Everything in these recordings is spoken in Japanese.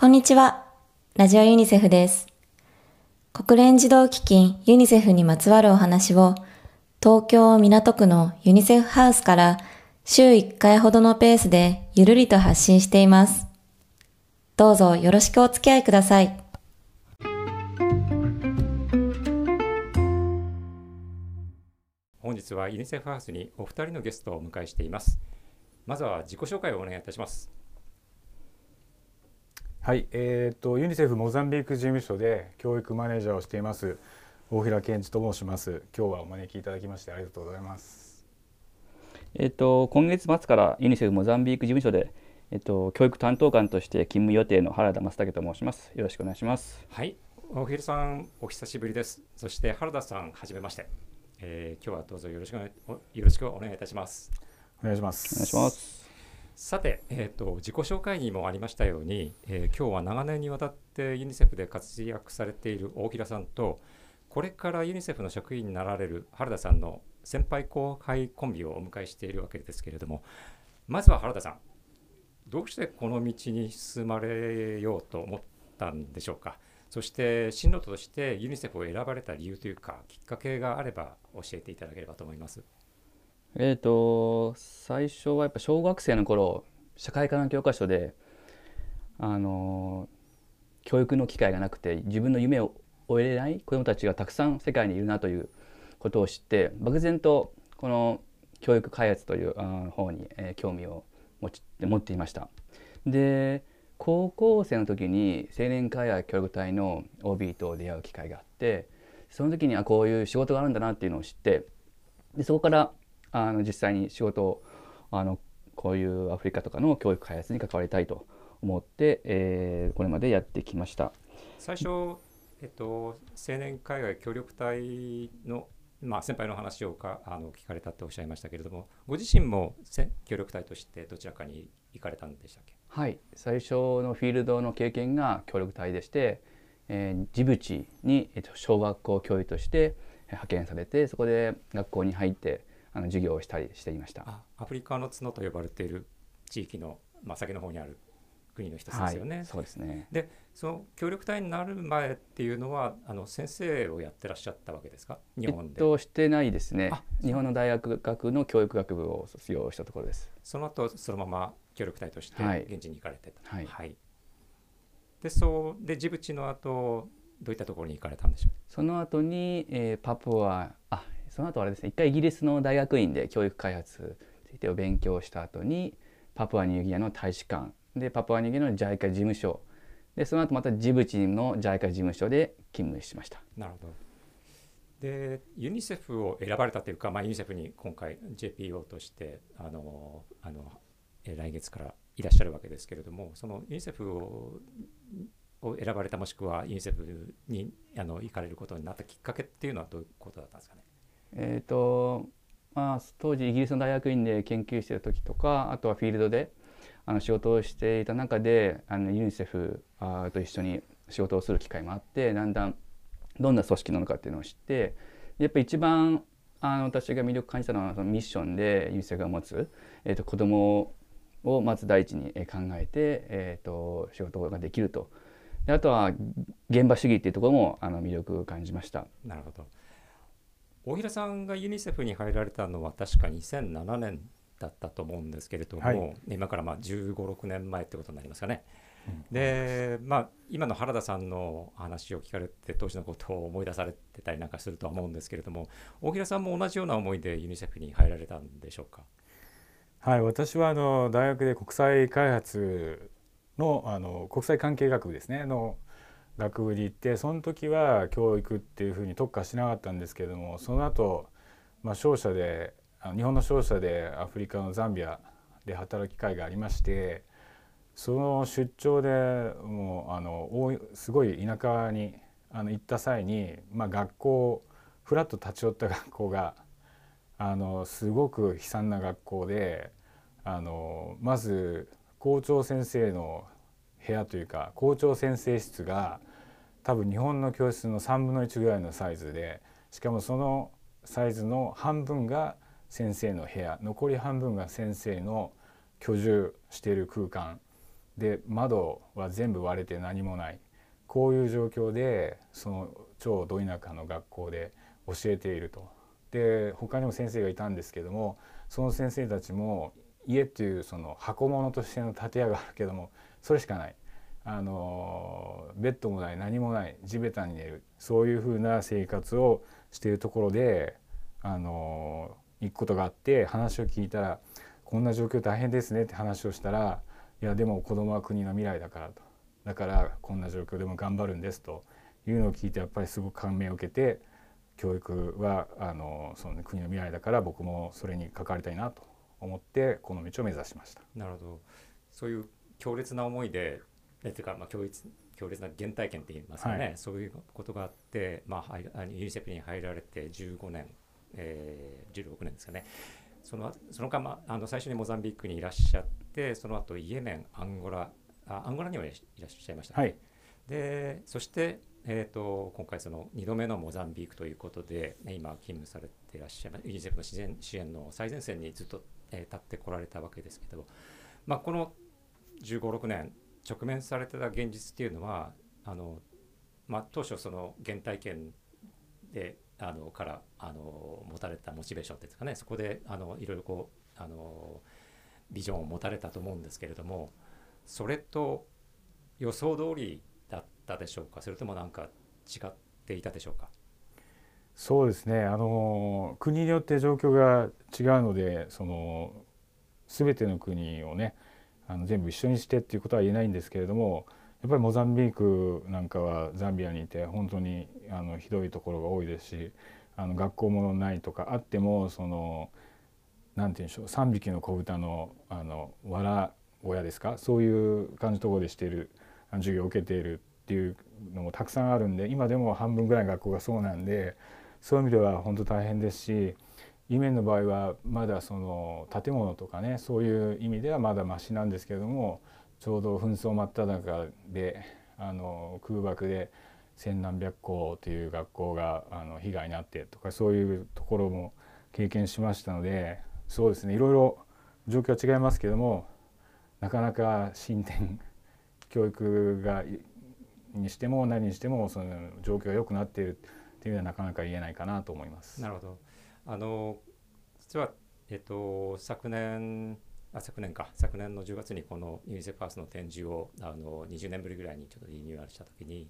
こんにちは。ラジオユニセフです。国連児童基金ユニセフにまつわるお話を東京港区のユニセフハウスから週1回ほどのペースでゆるりと発信しています。どうぞよろしくお付き合いください。本日はユニセフハウスにお二人のゲストをお迎えしています。まずは自己紹介をお願いいたします。はい、えー、とユニセフモザンビーク事務所で教育マネージャーをしています大平健二と申します。今日はお招きいただきましてありがとうございます。えっと、今月末からユニセフモザンビーク事務所で、えっと、教育担当官として勤務予定の原田正武と申します。よろしくお願いします。はい、大平さん、お久しぶりです。そして原田さん、はじめまして。えー今日はどうぞよろしくよろしくお願いいたします。お願いします。お願いします。さて、えー、と自己紹介にもありましたように、えー今日は長年にわたってユニセフで活躍されている大平さんとこれからユニセフの職員になられる原田さんの先輩後輩コンビをお迎えしているわけですけれどもまずは原田さんどうしてこの道に進まれようと思ったんでしょうか？そして進路としてユニセフを選ばれた理由というかきっかけがあれば教えていただければと思います。えっと、最初はやっぱ小学生の頃、社会科の教科書で、あの、教育の機会がなくて、自分の夢を追えれない子どもたちがたくさん世界にいるなということを知って、漠然とこの教育開発という方に、えー興味を持ち持っていました。で高校生の時に青年海外教育隊の OB と出会う機会があってその時にあこういう仕事があるんだなっていうのを知ってでそこからあの実際に仕事をあのこういうアフリカとかの教育開発に関わりたいと思って、えーこれまでやってきました。最初、えっと、青年海外協力隊の、まあ、先輩の話をかあの聞かれたっておっしゃいましたけれどもご自身もせ協力隊としてどちらかに行かれたんでしたっけ？はい、最初のフィールドの経験が協力隊でして、えージブチに、えっと、小学校教諭としてえー派遣されてそこで学校に入ってあの授業をしたりしていました。あアフリカの角と呼ばれている地域の、まあ、先の方にある国の一つですよね。はい、そうですね。でその協力隊になる前っていうのはあの先生をやってらっしゃったわけですか？日本で、えっとしてないですねあ。日本の大学学の教育学部を卒業したところです。その後そのまま協力隊としてはい現地に行かれてた、はいでそうでジブチの後どういったところに行かれたんでしょう？その後に、えーパプアあその後あれですね一回イギリスの大学院で教育開発についてを勉強した後にパプアニューギアの大使館でパプアニューギアの JICA 事務所でその後またジブチの JICA 事務所で勤務しましたなるほど。でユニセフを選ばれたというか、まあ、ユニセフに今回 JPO としてあのあの来月からいらっしゃるわけですけれどもそのユニセフをを選ばれたもしくはユニセフにあの行かれることになったきっかけっていうのはどういうことだったんですかね？えっ、とまあ当時イギリスの大学院で研究している時とかあとはフィールドであの仕事をしていた中であのユニセフあと一緒に仕事をする機会もあってだんだんどんな組織なのかっていうのを知ってやっぱ一番あの私が魅力感じたのはそのミッションでユニセフが持つ、えー、と子どもをまず第一に考えて、えー、と仕事ができるとであとは現場主義っていうところもあの魅力を感じました。なるほど。大平さんがユニセフに入られたのは確か2007年だったと思うんですけれども、はい今からまあ15、6年前ってことになりますかね。で、まあ、今の原田さんの話を聞かれて当時のことを思い出されてたりなんかするとは思うんですけれども大平さんも同じような思いでユニセフに入られたんでしょうか？はい、私はあの大学で国際開発のあの国際関係学部ですねの学部に行ってその時は教育っていうふうに特化しなかったんですけどもその後、まあ商社で日本の商社でアフリカのザンビアで働く機会がありましてその出張でもうあのすごい田舎にあの行った際に、まあ、学校ふらっと立ち寄った学校があのすごく悲惨な学校であのまず校長先生の部屋というか校長先生室が多分日本の教室の3分の1ぐらいのサイズでしかもそのサイズの半分が先生の部屋残り半分が先生の居住している空間で窓は全部割れて何もないこういう状況でその超ど田舎の学校で教えていると。で他にも先生がいたんですけどもその先生たちも家っていうその箱物としての建屋があるけどもそれしかないあのベッドもない何もない地べたに寝るそういうふうな生活をしているところであの行くことがあって話を聞いたら「こんな状況大変ですね」って話をしたら「いやでも子供は国の未来だから」と「だからこんな状況でも頑張るんです」と。いうのを聞いてやっぱりすごく感銘を受けて教育はあのその、国の未来だから僕もそれに関わりたいなと思ってこの道を目指しました。なるほど。そういう強烈な思いでえというか、まあ、強烈強烈な原体験って言いますかね、はい、そういうことがあって、まあ、ユニセフに入られて15年、えー、16年ですかね。そのその間、まあ、あの最初にモザンビークにいらっしゃってその後イエメンアンゴラあアンゴラにはいらっしゃいました、ね、はい、でそしてえーと、今回その2度目のモザンビークということで、ね、今勤務されていらっしゃるユニセフの自然支援の最前線にずっと、えー、立ってこられたわけですけど、まあ、この1 5 6年直面されてた現実っていうのはあの、まあ、当初その原体験であのからあの持たれたモチベーションですかねそこであのいろいろこうあのビジョンを持たれたと思うんですけれどもそれと予想通りだったでしょうか？それとも何か違っていたでしょうか？そうですね。あの国によって状況が違うのでその全ての国をねあの全部一緒にしてっていうことは言えないんですけれどもやっぱりモザンビークなんかはザンビアにいて本当にあのひどいところが多いですしあの学校もないとかあってもその何て言うんでしょう3匹の子豚のあの藁小屋ですか？そういう感じのところでしている授業を受けているっていうのもたくさんあるんで今でも半分ぐらい学校がそうなんでそういう意味では本当大変ですしイメンの場合はまだその建物とかねそういう意味ではまだましなんですけれどもちょうど紛争真っ只中であの空爆で千何百校という学校があの被害に遭ってとかそういうところも経験しましたのでそうですねいろいろ状況は違いますけどもなかなか進展 教育がにしても何にしてもその状況が良くなっているっていうのはなかなか言えないかなと思います。なるほどあの実は、えっと、昨年あ昨年か。昨年の10月にこのユニセフ・ファースの展示をあの20年ぶりぐらいにちょっとリニューアルした時に、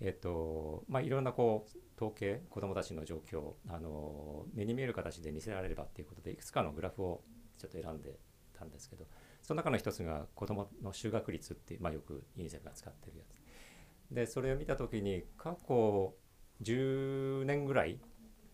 えっとまあ、いろんなこう統計子どもたちの状況あの目に見える形で見せられればっていうことでいくつかのグラフをちょっと選んでたんですけどその中の一つが子どもの就学率って、まあ、よくユニセフが使ってるやつ。でそれを見た時に過去10年ぐらい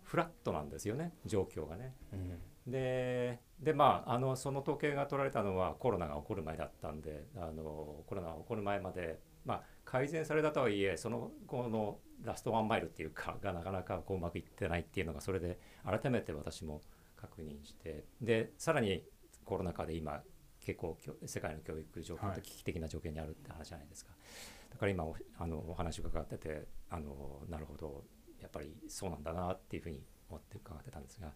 フラットなんですよね状況がね。うん、ででまああのその統計が取られたのはコロナが起こる前だったんであのコロナが起こる前まで、まあ、改善されたとはいえその後のラストワンマイルっていうかがなかなかこううまくいってないっていうのがそれで改めて私も確認してでさらにコロナ禍で今結構世界の教育状況って危機的な状況にあるって話じゃないですか。はいだから今あのお話伺っててあのなるほどやっぱりそうなんだなっていうふうに思って伺ってたんですが、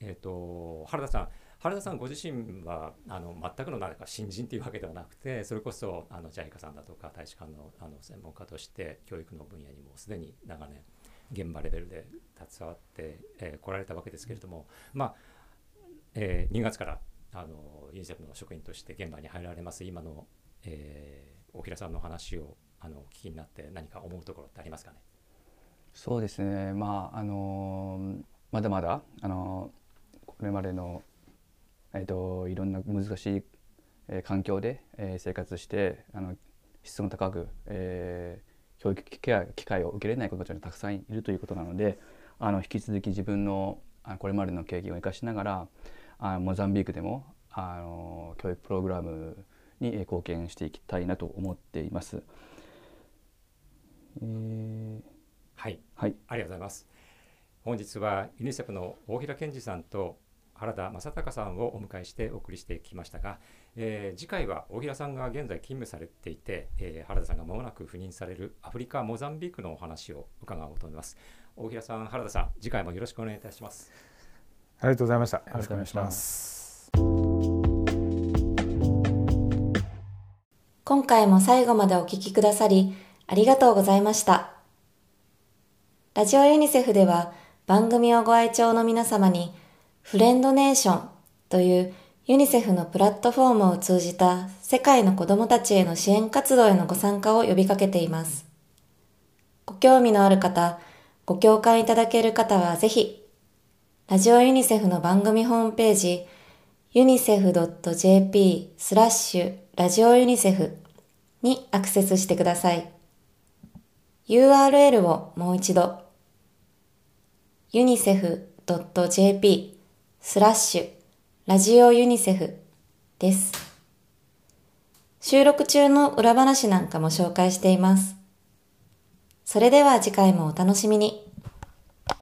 えーと、原田さん原田さんご自身はあの全くの何か新人というわけではなくてそれこそあのジャイカさんだとか大使館のあの専門家として教育の分野にもすでに長年現場レベルで携わってこ、えー、来られたわけですけれども、まあえー、2月からあのユニセフの職員として現場に入られます今の、えー、大平さんの話をあの聞きになって何か思うところってありますかね？そうですねまああのまだまだあのこれまでの、えーと、いろんな難しい、えー、環境で、えー、生活してあの質の高く、えー、教育機会を受けれない子たちがたくさんいるということなのであの引き続き自分のあこれまでの経験を生かしながらあモザンビークでもあの教育プログラムに貢献していきたいなと思っています。えー、はい、はい、ありがとうございます。本日はユニセフの大平健二さんと原田正孝さんをお迎えしてお送りしてきましたが、えー、次回は大平さんが現在勤務されていて、えー、原田さんがまもなく赴任されるアフリカ・モザンビークのお話を伺おうと思います。大平さん原田さん次回もよろしくお願いいたします。ありがとうございました。よろしくお願いします。今回も最後までお聞きくださり、ありがとうございました。ラジオユニセフでは番組をご愛聴の皆様に、フレンドネーションというユニセフのプラットフォームを通じた世界の子供たちへの支援活動へのご参加を呼びかけています。ご興味のある方、ご共感いただける方はぜひ、ラジオユニセフの番組ホームページ、unicef.jp スラッシュラジオユニセフにアクセスしてください。URL をもう一度 unicef.jp スラッシュラジオユニセフです。収録中の裏話なんかも紹介しています。それでは次回もお楽しみに。